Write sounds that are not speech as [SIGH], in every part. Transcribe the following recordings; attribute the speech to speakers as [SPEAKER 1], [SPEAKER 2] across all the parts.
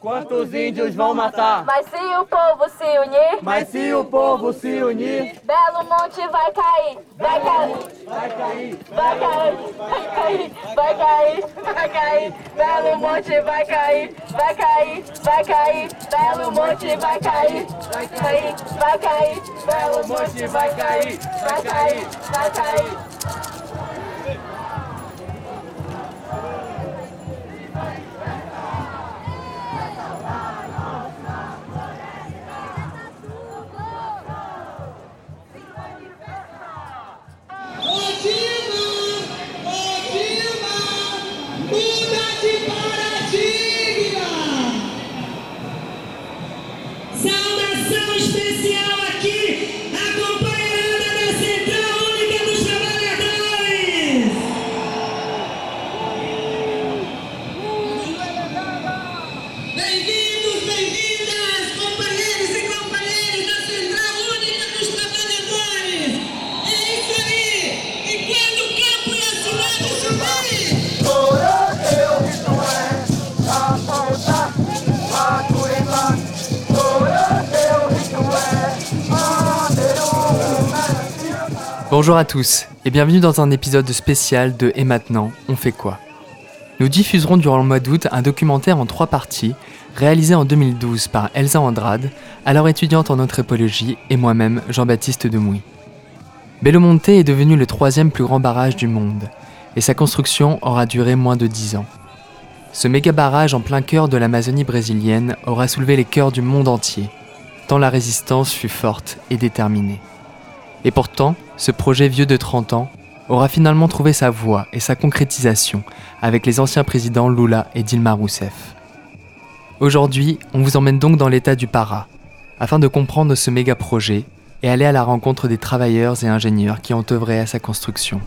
[SPEAKER 1] Quantos índios vão matar?
[SPEAKER 2] Mas se o povo se unir,
[SPEAKER 1] Mas se o povo se unir,
[SPEAKER 2] Belo Monte vai cair, vai cair,
[SPEAKER 1] vai cair.
[SPEAKER 2] vai cair, vai cair, vai cair, vai cair. Belo Monte vai cair, vai cair, vai cair. Belo Monte vai cair, vai cair, vai cair. Belo Monte vai cair, vai cair, vai cair.
[SPEAKER 3] Bonjour à tous et bienvenue dans un épisode spécial de Et maintenant, on fait quoi? Nous diffuserons durant le mois d'août un documentaire en trois parties réalisé en 2012 par Elsa Andrade, alors étudiante en anthropologie, et moi-même, Jean-Baptiste Demouy. Bellomonte est devenu le troisième plus grand barrage du monde et sa construction aura duré moins de dix ans. Ce méga barrage en plein cœur de l'Amazonie brésilienne aura soulevé les cœurs du monde entier, tant la résistance fut forte et déterminée. Et pourtant, ce projet vieux de 30 ans aura finalement trouvé sa voie et sa concrétisation avec les anciens présidents Lula et Dilma Rousseff. Aujourd'hui, on vous emmène donc dans l'état du Para, afin de comprendre ce méga projet et aller à la rencontre des travailleurs et ingénieurs qui ont œuvré à sa construction.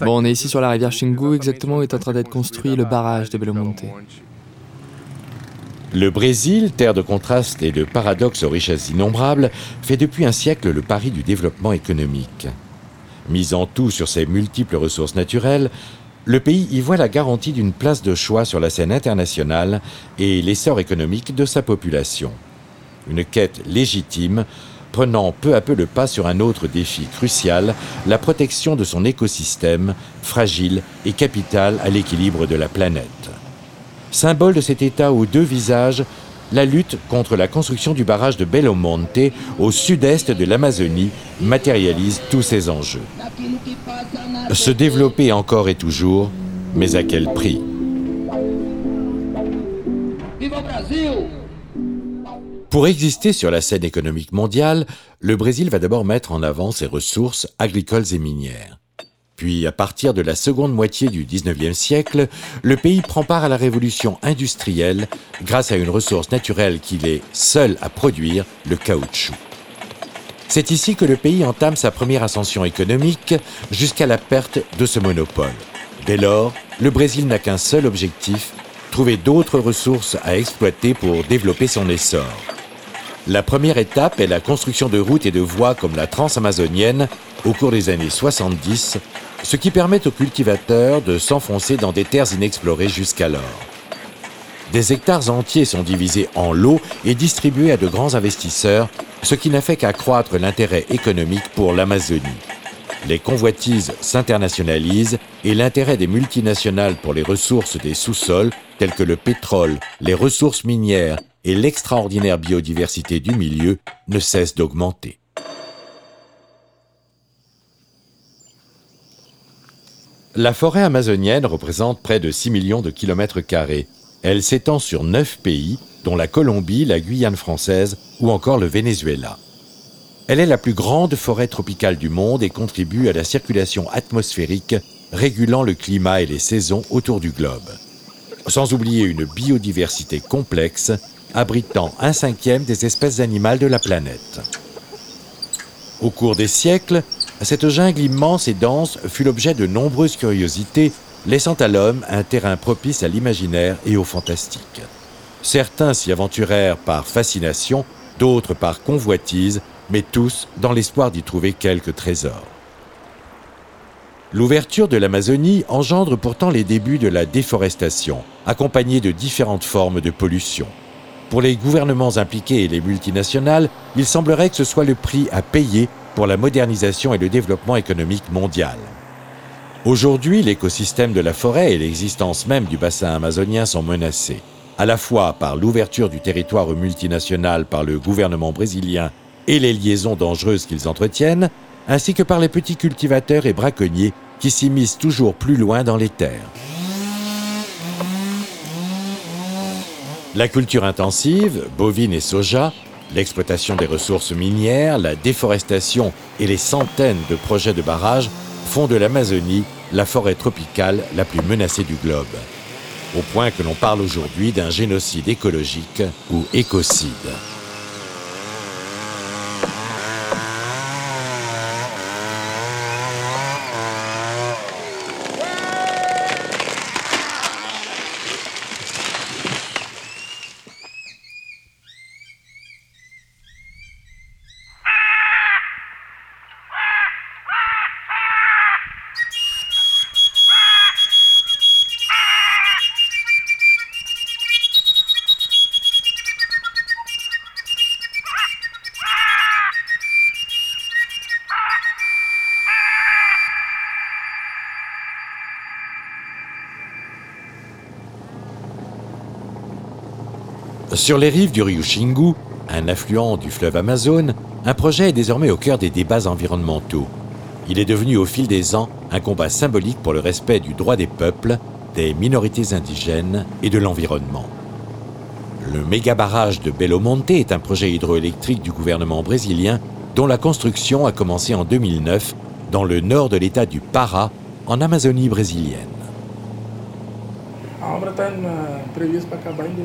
[SPEAKER 3] Bon, on est ici sur la rivière Xingu, exactement où est en train d'être construit le barrage de Belo Monte.
[SPEAKER 4] Le Brésil, terre de contraste et de paradoxes aux richesses innombrables, fait depuis un siècle le pari du développement économique. Misant tout sur ses multiples ressources naturelles, le pays y voit la garantie d'une place de choix sur la scène internationale et l'essor économique de sa population. Une quête légitime, prenant peu à peu le pas sur un autre défi crucial, la protection de son écosystème, fragile et capital à l'équilibre de la planète. Symbole de cet état aux deux visages, la lutte contre la construction du barrage de Belo Monte au sud-est de l'Amazonie matérialise tous ces enjeux. Se développer encore et toujours, mais à quel prix! Pour exister sur la scène économique mondiale, le Brésil va d'abord mettre en avant ses ressources agricoles et minières. Puis, à partir de la seconde moitié du 19e siècle, le pays prend part à la révolution industrielle grâce à une ressource naturelle qu'il est seul à produire, le caoutchouc. C'est ici que le pays entame sa première ascension économique jusqu'à la perte de ce monopole. Dès lors, le Brésil n'a qu'un seul objectif, trouver d'autres ressources à exploiter pour développer son essor. La première étape est la construction de routes et de voies comme la transamazonienne au cours des années 70, ce qui permet aux cultivateurs de s'enfoncer dans des terres inexplorées jusqu'alors. Des hectares entiers sont divisés en lots et distribués à de grands investisseurs, ce qui n'a fait qu'accroître l'intérêt économique pour l'Amazonie. Les convoitises s'internationalisent et l'intérêt des multinationales pour les ressources des sous-sols, tels que le pétrole, les ressources minières et l'extraordinaire biodiversité du milieu, ne cesse d'augmenter. La forêt amazonienne représente près de 6 millions de kilomètres carrés. Elle s'étend sur 9 pays, dont la Colombie, la Guyane française ou encore le Venezuela. Elle est la plus grande forêt tropicale du monde et contribue à la circulation atmosphérique, régulant le climat et les saisons autour du globe. Sans oublier une biodiversité complexe, abritant un cinquième des espèces animales de la planète. Au cours des siècles, cette jungle immense et dense fut l'objet de nombreuses curiosités, laissant à l'homme un terrain propice à l'imaginaire et au fantastique. Certains s'y aventurèrent par fascination, d'autres par convoitise, mais tous dans l'espoir d'y trouver quelques trésors. L'ouverture de l'Amazonie engendre pourtant les débuts de la déforestation, accompagnée de différentes formes de pollution. Pour les gouvernements impliqués et les multinationales, il semblerait que ce soit le prix à payer pour la modernisation et le développement économique mondial. Aujourd'hui, l'écosystème de la forêt et l'existence même du bassin amazonien sont menacés, à la fois par l'ouverture du territoire aux multinationales par le gouvernement brésilien et les liaisons dangereuses qu'ils entretiennent, ainsi que par les petits cultivateurs et braconniers qui s'immiscent toujours plus loin dans les terres. La culture intensive, bovine et soja, l'exploitation des ressources minières, la déforestation et les centaines de projets de barrages font de l'Amazonie la forêt tropicale la plus menacée du globe. Au point que l'on parle aujourd'hui d'un génocide écologique ou écocide. Sur les rives du rio Xingu, un affluent du fleuve Amazone, un projet est désormais au cœur des débats environnementaux. Il est devenu au fil des ans un combat symbolique pour le respect du droit des peuples, des minorités indigènes et de l'environnement. Le méga barrage de Belo Monte est un projet hydroélectrique du gouvernement brésilien dont la construction a commencé en 2009 dans le nord de l'état du Pará, en Amazonie brésilienne.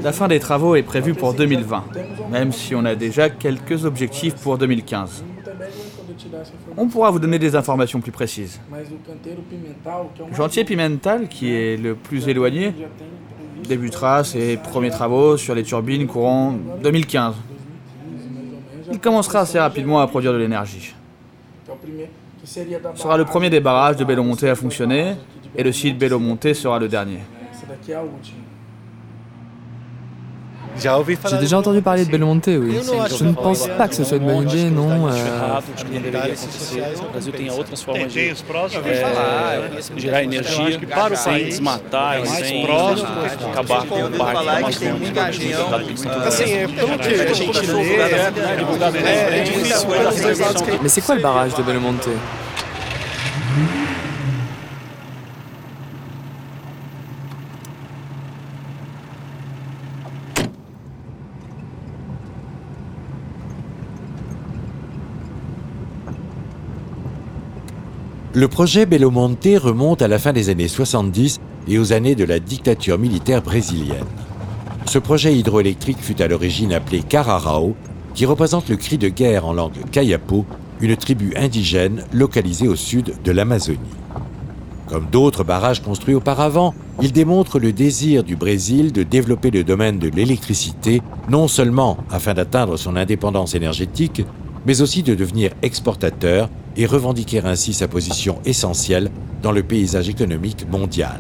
[SPEAKER 5] La fin des travaux est prévue pour 2020, même si on a déjà quelques objectifs pour 2015. On pourra vous donner des informations plus précises. Chantier Pimental, qui est le plus éloigné, débutera ses premiers travaux sur les turbines courant 2015. Il commencera assez rapidement à produire de l'énergie. Ce sera le premier des barrages de Belo Monte à fonctionner, et le site Belo Monte sera le dernier.
[SPEAKER 3] J'ai déjà entendu parler de Belmonte, oui. Je ne pense pas que ce soit une bonne idée, non. euh,
[SPEAKER 6] que de é, gerar energia sem desmatar e sem acabar com o parque
[SPEAKER 7] é, que a gente é,
[SPEAKER 6] É essa
[SPEAKER 7] exatos que
[SPEAKER 3] Mais c'est quoi le barrage de Belmonte?
[SPEAKER 4] Le projet Belo Monte remonte à la fin des années 70 et aux années de la dictature militaire brésilienne. Ce projet hydroélectrique fut à l'origine appelé Cararao, qui représente le cri de guerre en langue kayapo, une tribu indigène localisée au sud de l'Amazonie. Comme d'autres barrages construits auparavant, il démontre le désir du Brésil de développer le domaine de l'électricité, non seulement afin d'atteindre son indépendance énergétique, mais aussi de devenir exportateur et revendiquer ainsi sa position essentielle dans le paysage économique mondial.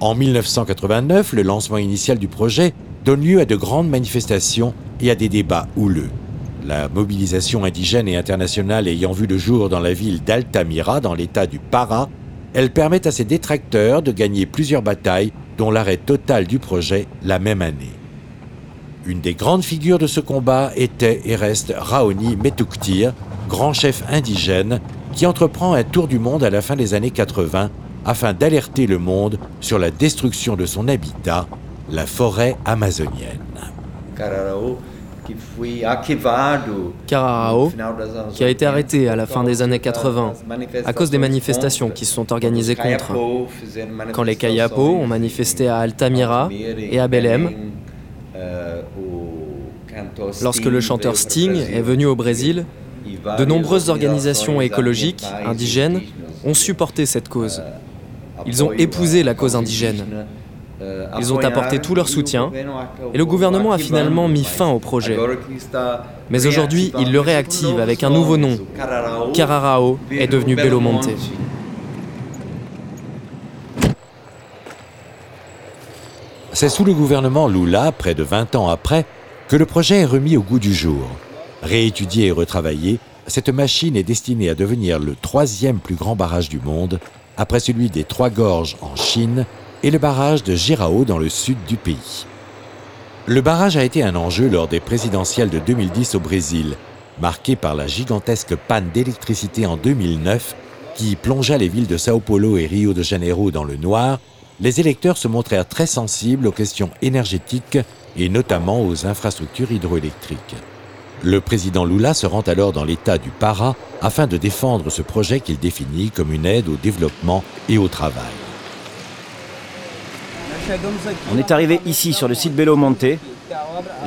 [SPEAKER 4] En 1989, le lancement initial du projet donne lieu à de grandes manifestations et à des débats houleux. La mobilisation indigène et internationale ayant vu le jour dans la ville d'Altamira, dans l'état du Pará, elle permet à ses détracteurs de gagner plusieurs batailles, dont l'arrêt total du projet la même année. Une des grandes figures de ce combat était et reste Raoni Metuktir, grand chef indigène, qui entreprend un tour du monde à la fin des années 80 afin d'alerter le monde sur la destruction de son habitat, la forêt amazonienne.
[SPEAKER 8] Cararao,
[SPEAKER 9] qui a été
[SPEAKER 8] 80,
[SPEAKER 9] arrêté à la fin des années 80 à cause des manifestations qui se sont organisées contre. Quand les Kayapo ont manifesté à Altamira et à Belém, lorsque le chanteur Sting est venu au Brésil, de nombreuses organisations écologiques indigènes ont supporté cette cause. Ils ont épousé la cause indigène. Ils ont apporté tout leur soutien et le gouvernement a finalement mis fin au projet. Mais aujourd'hui, il le réactive avec un nouveau nom. Cararao est devenu Belo Monte.
[SPEAKER 4] C'est sous le gouvernement Lula, près de 20 ans après, que le projet est remis au goût du jour. Réétudié et retravaillé, cette machine est destinée à devenir le troisième plus grand barrage du monde, après celui des Trois Gorges en Chine et le barrage de Girao dans le sud du pays. Le barrage a été un enjeu lors des présidentielles de 2010 au Brésil, marqué par la gigantesque panne d'électricité en 2009 qui plongea les villes de Sao Paulo et Rio de Janeiro dans le noir. Les électeurs se montrèrent très sensibles aux questions énergétiques et notamment aux infrastructures hydroélectriques. Le président Lula se rend alors dans l'État du Pará afin de défendre ce projet qu'il définit comme une aide au développement et au travail.
[SPEAKER 10] On est arrivé ici sur le site Belo Monte.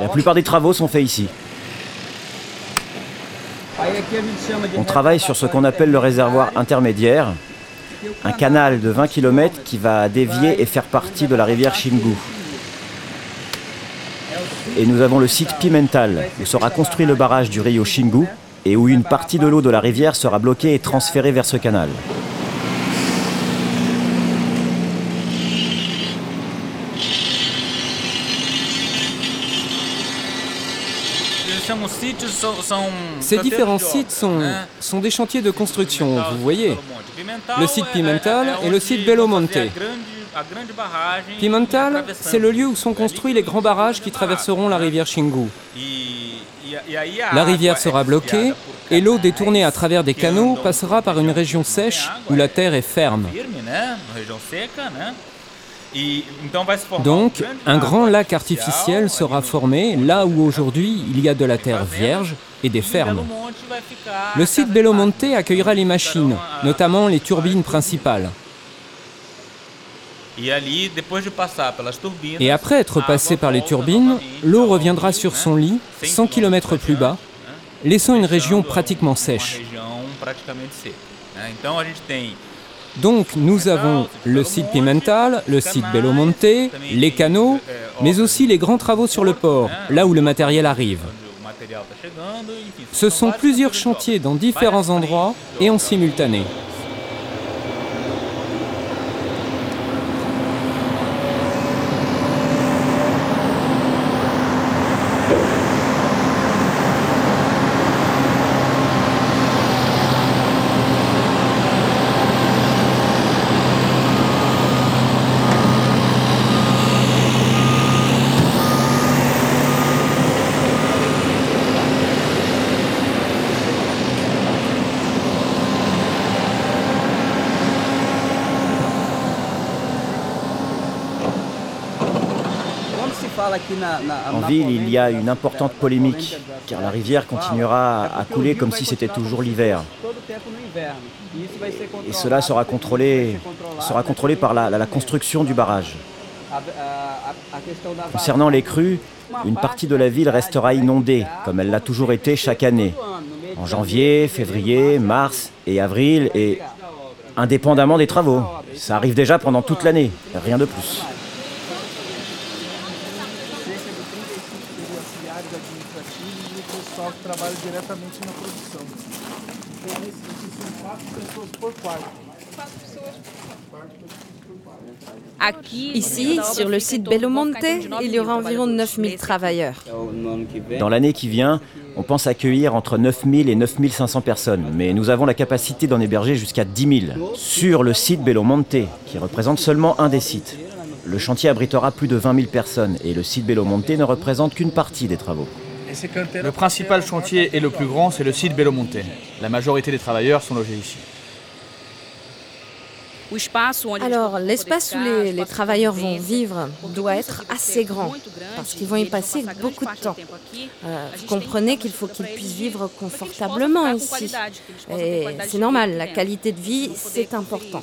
[SPEAKER 10] La plupart des travaux sont faits ici. On travaille sur ce qu'on appelle le réservoir intermédiaire, un canal de 20 km qui va dévier et faire partie de la rivière Xingu. Et nous avons le site Pimental, où sera construit le barrage du Rio Xingu et où une partie de l'eau de la rivière sera bloquée et transférée vers ce canal.
[SPEAKER 11] Ces différents sites sont, sont des chantiers de construction, vous voyez. Le site Pimental et le site Belo Monte. Pimental, c'est le lieu où sont construits les grands barrages qui traverseront la rivière Xingu. La rivière sera bloquée et l'eau détournée à travers des canaux passera par une région sèche où la terre est ferme. Donc, un grand lac artificiel sera formé là où aujourd'hui il y a de la terre vierge et des fermes. Le site Belo Monte accueillera les machines, notamment les turbines principales. Et après être passé par les turbines, l'eau reviendra sur son lit, 100 km plus bas, laissant une région pratiquement sèche. Donc nous avons le site Pimental, le site Belo Monte, les canaux, mais aussi les grands travaux sur le port, là où le matériel arrive. Ce sont plusieurs chantiers dans différents endroits et en simultané.
[SPEAKER 10] En ville, il y a une importante polémique, car la rivière continuera à couler comme si c'était toujours l'hiver. Et cela sera contrôlé, sera contrôlé par la, la construction du barrage. Concernant les crues, une partie de la ville restera inondée, comme elle l'a toujours été chaque année, en janvier, février, mars et avril, et indépendamment des travaux. Ça arrive déjà pendant toute l'année, rien de plus.
[SPEAKER 12] Ici, sur le site Belo Monte, il y aura environ 9000 travailleurs.
[SPEAKER 10] Dans l'année qui vient, on pense accueillir entre 9000 et 9500 personnes, mais nous avons la capacité d'en héberger jusqu'à 10 000 sur le site Belo Monte, qui représente seulement un des sites. Le chantier abritera plus de 20 000 personnes et le site Belo Monte ne représente qu'une partie des travaux.
[SPEAKER 5] Le principal chantier et le plus grand, c'est le site Belo Monte. La majorité des travailleurs sont logés ici.
[SPEAKER 12] Alors, l'espace où les, les, travailleurs vont vivre doit être assez grand, parce qu'ils vont y passer beaucoup de temps. Euh, vous comprenez qu'il faut qu'ils puissent vivre confortablement ici. Et c'est normal, la qualité de vie, c'est important.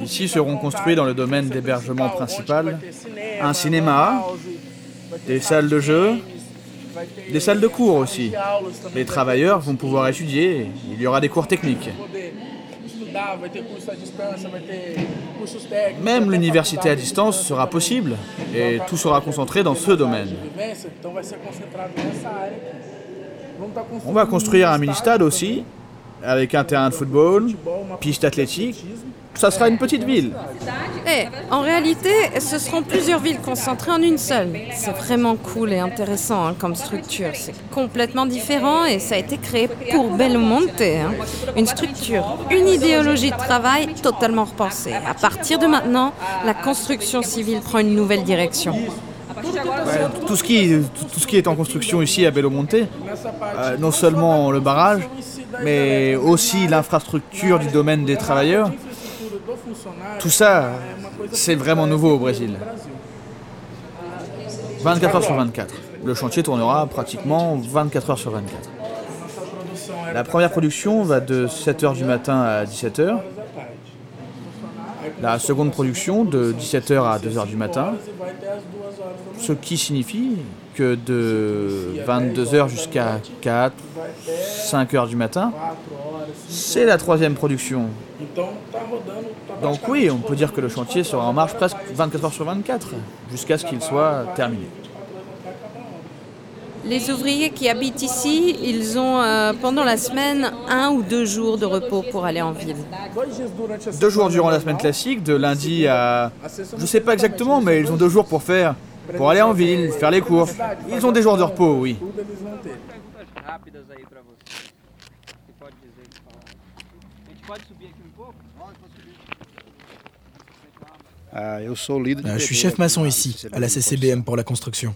[SPEAKER 5] Ici seront construits dans le domaine d'hébergement principal un cinéma, des salles de jeu, Des salles de cours aussi. Les travailleurs vont pouvoir étudier, il y aura des cours techniques. Même l'université à distance sera possible et tout sera concentré dans ce domaine. On va construire un mini-stade aussi, avec un terrain de football, piste athlétique. Ça sera une petite ville.
[SPEAKER 12] Eh, en réalité, ce seront plusieurs villes concentrées en une seule. C'est vraiment cool et intéressant hein, comme structure. C'est complètement différent et ça a été créé pour Belmonte. hein. Une structure, une idéologie de travail totalement repensée. À partir de maintenant, la construction civile prend une nouvelle direction.
[SPEAKER 5] Ouais, tout, ce qui, tout, tout ce qui est en construction ici à Belomonte, euh, non seulement le barrage, mais aussi l'infrastructure du domaine des travailleurs, tout ça, c'est vraiment nouveau au Brésil. 24 heures sur 24. Le chantier tournera pratiquement 24 heures sur 24. La première production va de 7h du matin à 17h. La seconde production de 17h à 2h du matin. Ce qui signifie que de 22h jusqu'à 4, 5h du matin, c'est la troisième production. Donc oui, on peut dire que le chantier sera en marche presque 24 heures sur 24, jusqu'à ce qu'il soit terminé.
[SPEAKER 12] Les ouvriers qui habitent ici, ils ont euh, pendant la semaine un ou deux jours de repos pour aller en ville.
[SPEAKER 5] Deux jours durant la semaine classique, de lundi à... Je sais pas exactement, mais ils ont deux jours pour faire... Pour aller en ville, faire les courses. Ils ont des jours de repos, oui.
[SPEAKER 13] Euh, je suis chef maçon ici, à la CCBM pour la construction.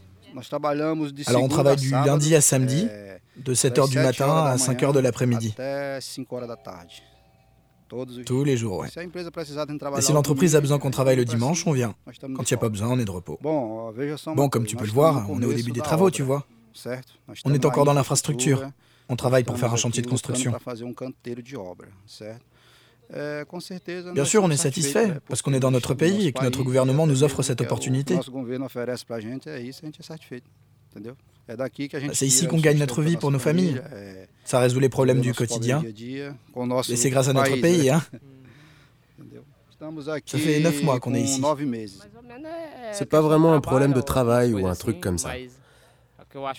[SPEAKER 13] Alors on travaille du lundi à samedi, de 7h du matin à 5h de l'après-midi. Tous les jours, ouais. Et si l'entreprise a besoin qu'on travaille le dimanche, on vient. Quand il n'y a pas besoin, on est de repos. Bon, comme tu peux le voir, on est au début des travaux, tu vois. On est encore dans l'infrastructure. On travaille pour faire un chantier de construction. Bien sûr, on est satisfait parce qu'on est dans notre pays et que notre gouvernement nous offre cette opportunité. C'est ici qu'on gagne notre vie pour nos familles. Ça résout les problèmes du quotidien. Et c'est grâce à notre pays, hein. [LAUGHS] Ça fait neuf mois qu'on est ici.
[SPEAKER 14] C'est pas vraiment un problème de travail ou un truc comme ça.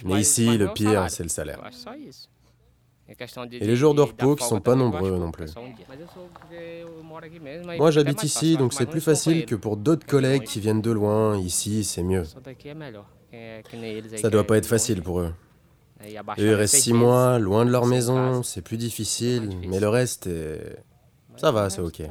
[SPEAKER 14] Mais ici, le pire, c'est le salaire. Et les jours de repos qui sont pas nombreux non plus. Moi j'habite ici, donc c'est plus facile que pour d'autres collègues qui viennent de loin. Ici, c'est mieux. Ça doit pas être facile pour eux. Eux, ils restent six mois, loin de leur maison, c'est plus difficile, mais le reste, est... ça va, c'est ok.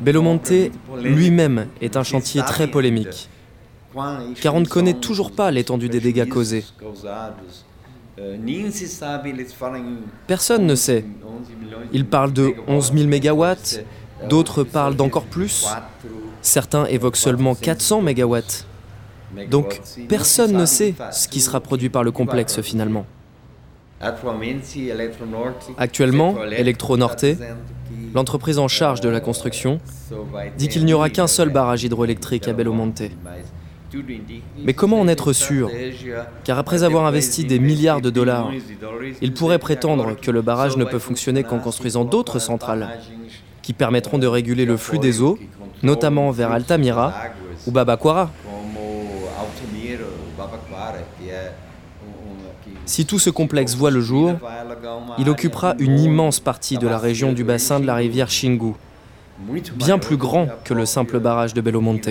[SPEAKER 9] Belomonte lui-même est un chantier très polémique, car on ne connaît toujours pas l'étendue des dégâts causés. Personne ne sait. Ils parlent de 11 000 mégawatts, d'autres parlent d'encore plus. Certains évoquent seulement 400 mégawatts. Donc personne ne sait ce qui sera produit par le complexe finalement. Actuellement, Electronorte, l'entreprise en charge de la construction, dit qu'il n'y aura qu'un seul barrage hydroélectrique à Belomonte. Mais comment en être sûr Car après avoir investi des milliards de dollars, il pourrait prétendre que le barrage ne peut fonctionner qu'en construisant d'autres centrales qui permettront de réguler le flux des eaux, notamment vers Altamira ou Babaquara. Si tout ce complexe voit le jour, il occupera une immense partie de la région du bassin de la rivière Xingu, bien plus grand que le simple barrage de Belomonte.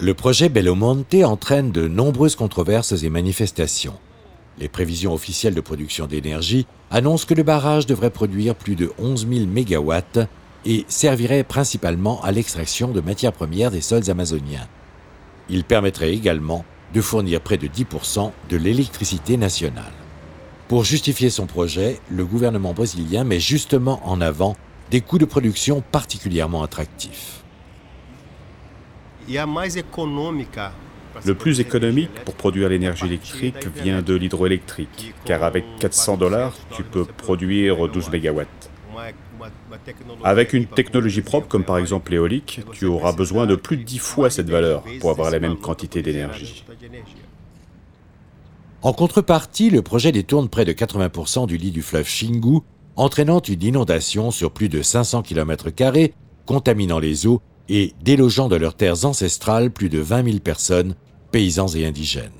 [SPEAKER 4] Le projet Belomonte entraîne de nombreuses controverses et manifestations. Les prévisions officielles de production d'énergie annoncent que le barrage devrait produire plus de 11 000 mégawatts et servirait principalement à l'extraction de matières premières des sols amazoniens. Il permettrait également de fournir près de 10% de l'électricité nationale. Pour justifier son projet, le gouvernement brésilien met justement en avant des coûts de production particulièrement attractifs.
[SPEAKER 15] Le plus économique pour produire l'énergie électrique vient de l'hydroélectrique, car avec 400 dollars, tu peux produire 12 mégawatts. Avec une technologie propre, comme par exemple l'éolique, tu auras besoin de plus de 10 fois cette valeur pour avoir la même quantité d'énergie.
[SPEAKER 4] En contrepartie, le projet détourne près de 80% du lit du fleuve Xingu, entraînant une inondation sur plus de 500 km, contaminant les eaux et délogeant de leurs terres ancestrales plus de 20 000 personnes, paysans et indigènes.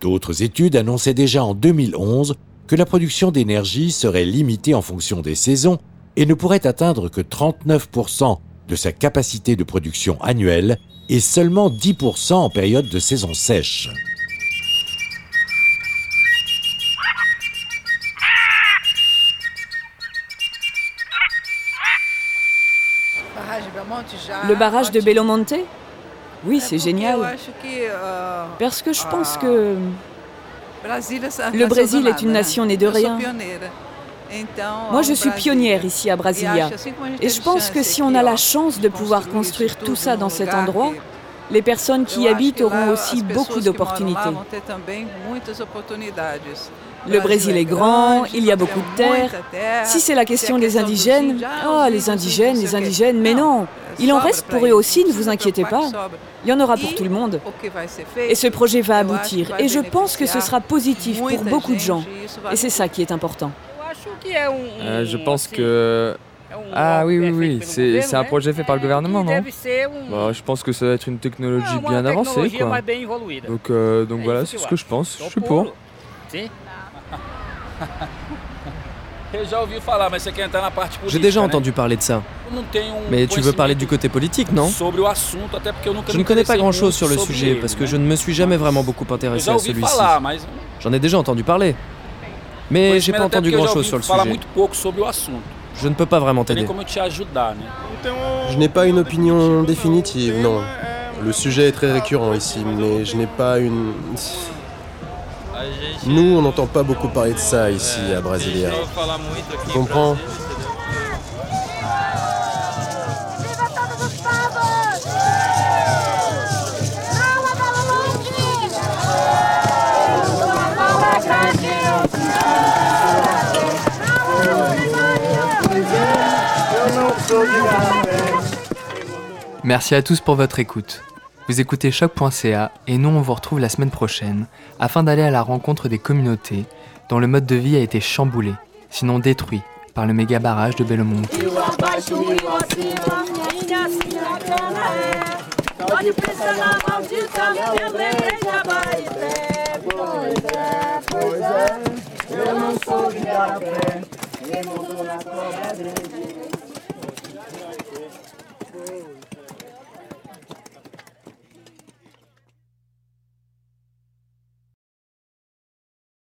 [SPEAKER 4] D'autres études annonçaient déjà en 2011 que la production d'énergie serait limitée en fonction des saisons et ne pourrait atteindre que 39% de sa capacité de production annuelle et seulement 10% en période de saison sèche.
[SPEAKER 16] Le barrage de Belo Monte? Oui, c'est génial. Parce que je pense que le Brésil est une nation née de rien. Moi, je suis pionnière ici à Brasilia. Et je pense que si on a la chance de pouvoir construire tout ça dans cet endroit, les personnes qui y habitent auront aussi beaucoup d'opportunités. Le Brésil est grand, il y a beaucoup de terre. Si c'est la question des indigènes, oh, les indigènes, les indigènes, mais non, il en reste pour eux aussi, ne vous inquiétez pas. Il y en aura pour tout le monde. Et ce projet va aboutir. Et je pense que ce sera positif pour beaucoup de gens. Et c'est ça qui est important.
[SPEAKER 3] Euh, je pense que... Ah oui, oui, oui, c'est un projet fait par le gouvernement, non? bah, Je pense que ça va être une technologie bien avancée, quoi. Donc, euh, donc voilà, c'est ce que je pense. Je suis pour. [LAUGHS]
[SPEAKER 9] J'ai déjà entendu parler de ça. Mais tu veux parler du côté politique, non? Je ne connais pas grand-chose sur le sujet parce que je ne me suis jamais vraiment beaucoup intéressé à celui-ci. J'en ai déjà entendu parler. Mais j'ai pas entendu grand-chose sur le sujet. Je ne peux pas vraiment t'aider.
[SPEAKER 14] Je n'ai pas une opinion définitive, non. Le sujet est très récurrent ici, mais je n'ai pas une... Nous, on n'entend pas beaucoup parler de ça ici à Brasilia. Tu comprends
[SPEAKER 3] Merci à tous pour votre écoute. Vous écoutez choc.ca et nous on vous retrouve la semaine prochaine afin d'aller à la rencontre des communautés dont le mode de vie a été chamboulé, sinon détruit, par le méga barrage de Bellomonte. Oh.